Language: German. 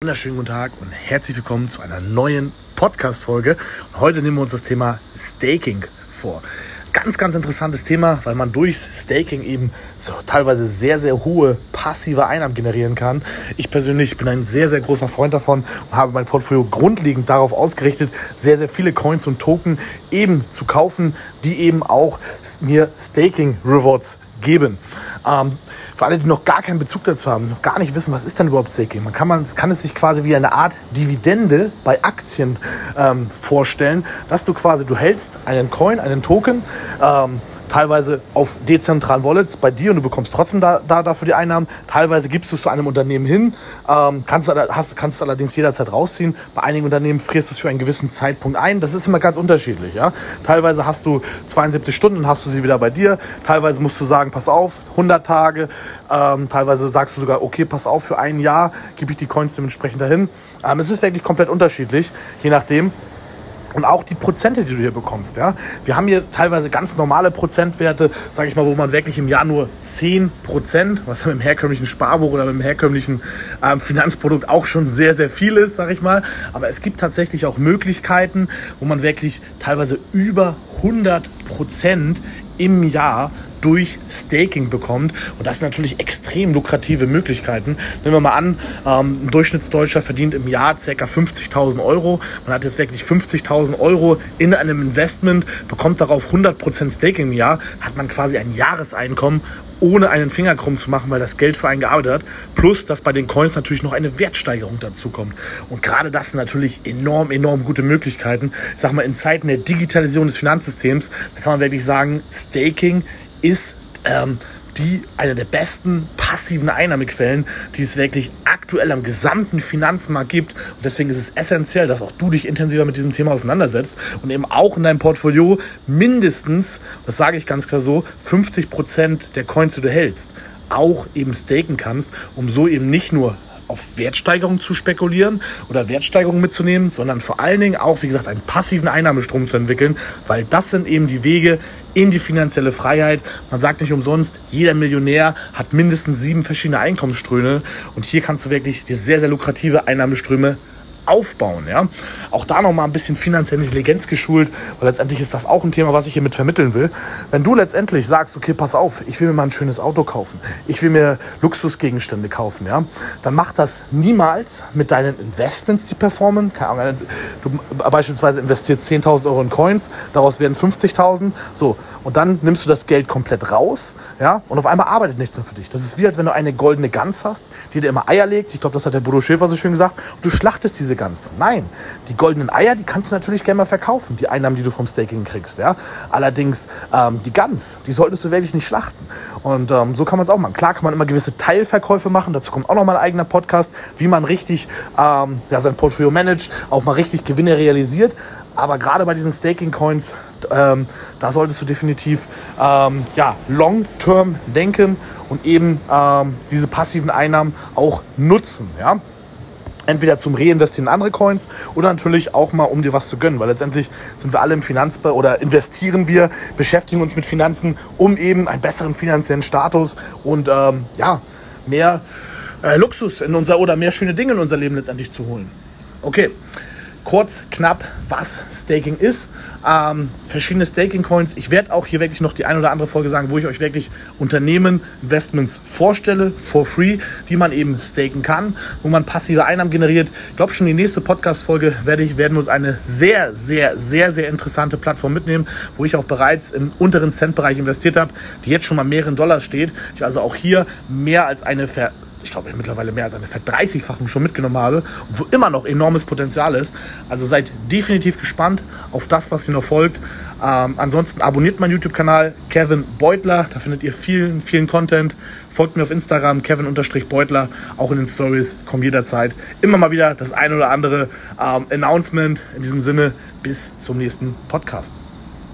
Wunderschönen guten Tag und herzlich willkommen zu einer neuen Podcast-Folge. Heute nehmen wir uns das Thema Staking vor. Ganz, ganz interessantes Thema, weil man durchs Staking eben so teilweise sehr, sehr hohe passive Einnahmen generieren kann. Ich persönlich bin ein sehr, sehr großer Freund davon und habe mein Portfolio grundlegend darauf ausgerichtet, sehr, sehr viele Coins und Token eben zu kaufen, die eben auch mir Staking Rewards geben. Ähm, für alle, die noch gar keinen Bezug dazu haben, noch gar nicht wissen, was ist denn überhaupt Staking? Man kann, man kann es sich quasi wie eine Art Dividende bei Aktien ähm, vorstellen, dass du quasi, du hältst einen Coin, einen Token, ähm, teilweise auf dezentralen Wallets bei dir und du bekommst trotzdem da, da dafür die Einnahmen. Teilweise gibst du es zu einem Unternehmen hin, ähm, kannst, hast, kannst allerdings jederzeit rausziehen. Bei einigen Unternehmen frierst du es für einen gewissen Zeitpunkt ein. Das ist immer ganz unterschiedlich. Ja? Teilweise hast du 72 Stunden, hast du sie wieder bei dir. Teilweise musst du sagen, pass auf, 100 Tage. Ähm, teilweise sagst du sogar, okay, pass auf, für ein Jahr gebe ich die Coins dementsprechend dahin. Ähm, es ist wirklich komplett unterschiedlich, je nachdem. Und auch die Prozente, die du hier bekommst. Ja? Wir haben hier teilweise ganz normale Prozentwerte, sage ich mal, wo man wirklich im Jahr nur 10 Prozent, was mit dem herkömmlichen Sparbuch oder mit dem herkömmlichen ähm, Finanzprodukt auch schon sehr, sehr viel ist, sage ich mal. Aber es gibt tatsächlich auch Möglichkeiten, wo man wirklich teilweise über 100 Prozent im Jahr durch Staking bekommt. Und das sind natürlich extrem lukrative Möglichkeiten. Nehmen wir mal an, ähm, ein Durchschnittsdeutscher verdient im Jahr ca. 50.000 Euro. Man hat jetzt wirklich 50.000 Euro in einem Investment, bekommt darauf 100% Staking im Jahr, hat man quasi ein Jahreseinkommen ohne einen Finger krumm zu machen, weil das Geld für einen gearbeitet hat. Plus, dass bei den Coins natürlich noch eine Wertsteigerung dazu kommt. Und gerade das sind natürlich enorm, enorm gute Möglichkeiten. Ich sag mal, in Zeiten der Digitalisierung des Finanzsystems, da kann man wirklich sagen, Staking ist ähm, die eine der besten passiven Einnahmequellen, die es wirklich aktuell am gesamten Finanzmarkt gibt. Und deswegen ist es essentiell, dass auch du dich intensiver mit diesem Thema auseinandersetzt und eben auch in deinem Portfolio mindestens, das sage ich ganz klar so, 50 Prozent der Coins, die du hältst, auch eben staken kannst, um so eben nicht nur auf Wertsteigerung zu spekulieren oder Wertsteigerung mitzunehmen, sondern vor allen Dingen auch, wie gesagt, einen passiven Einnahmestrom zu entwickeln, weil das sind eben die Wege in die finanzielle Freiheit. Man sagt nicht umsonst, jeder Millionär hat mindestens sieben verschiedene Einkommensströme und hier kannst du wirklich dir sehr, sehr lukrative Einnahmeströme aufbauen. Ja? Auch da nochmal ein bisschen finanzielle Intelligenz geschult, weil letztendlich ist das auch ein Thema, was ich hier mit vermitteln will. Wenn du letztendlich sagst, okay, pass auf, ich will mir mal ein schönes Auto kaufen, ich will mir Luxusgegenstände kaufen, ja, dann mach das niemals mit deinen Investments, die performen. Keine Ahnung, du beispielsweise investierst 10.000 Euro in Coins, daraus werden 50.000, so, und dann nimmst du das Geld komplett raus, ja, und auf einmal arbeitet nichts mehr für dich. Das ist wie, als wenn du eine goldene Gans hast, die dir immer Eier legt. Ich glaube, das hat der Bodo Schäfer so schön gesagt. Und du schlachtest diese Gans. Nein, die goldenen Eier, die kannst du natürlich gerne mal verkaufen, die Einnahmen, die du vom Staking kriegst. Ja? Allerdings ähm, die Gans, die solltest du wirklich nicht schlachten. Und ähm, so kann man es auch machen. Klar kann man immer gewisse Teilverkäufe machen. Dazu kommt auch noch mal ein eigener Podcast, wie man richtig ähm, ja, sein Portfolio managt, auch mal richtig Gewinne realisiert. Aber gerade bei diesen Staking-Coins, ähm, da solltest du definitiv ähm, ja, long-term denken und eben ähm, diese passiven Einnahmen auch nutzen. Ja? Entweder zum Reinvestieren in andere Coins oder natürlich auch mal, um dir was zu gönnen, weil letztendlich sind wir alle im Finanzbereich oder investieren wir, beschäftigen uns mit Finanzen, um eben einen besseren finanziellen Status und ähm, ja, mehr äh, Luxus in unser oder mehr schöne Dinge in unser Leben letztendlich zu holen. Okay, kurz, knapp, was Staking ist. Ähm, verschiedene Staking-Coins. Ich werde auch hier wirklich noch die ein oder andere Folge sagen, wo ich euch wirklich Unternehmen, Investments vorstelle, for free, die man eben staken kann, wo man passive Einnahmen generiert. Ich glaube, schon die nächste Podcast-Folge werde ich, werden wir uns eine sehr, sehr, sehr, sehr interessante Plattform mitnehmen, wo ich auch bereits im unteren Cent-Bereich investiert habe, die jetzt schon mal mehreren Dollar steht. Ich also auch hier mehr als eine Ver ich glaube, mittlerweile mehr als eine Verdreißigfachung schon mitgenommen habe wo immer noch enormes Potenzial ist. Also seid definitiv gespannt auf das, was hier noch folgt. Ähm, ansonsten abonniert meinen YouTube-Kanal Kevin Beutler, da findet ihr vielen, vielen Content. Folgt mir auf Instagram, Kevin-Beutler, auch in den Stories, kommt jederzeit immer mal wieder das ein oder andere ähm, Announcement. In diesem Sinne, bis zum nächsten Podcast.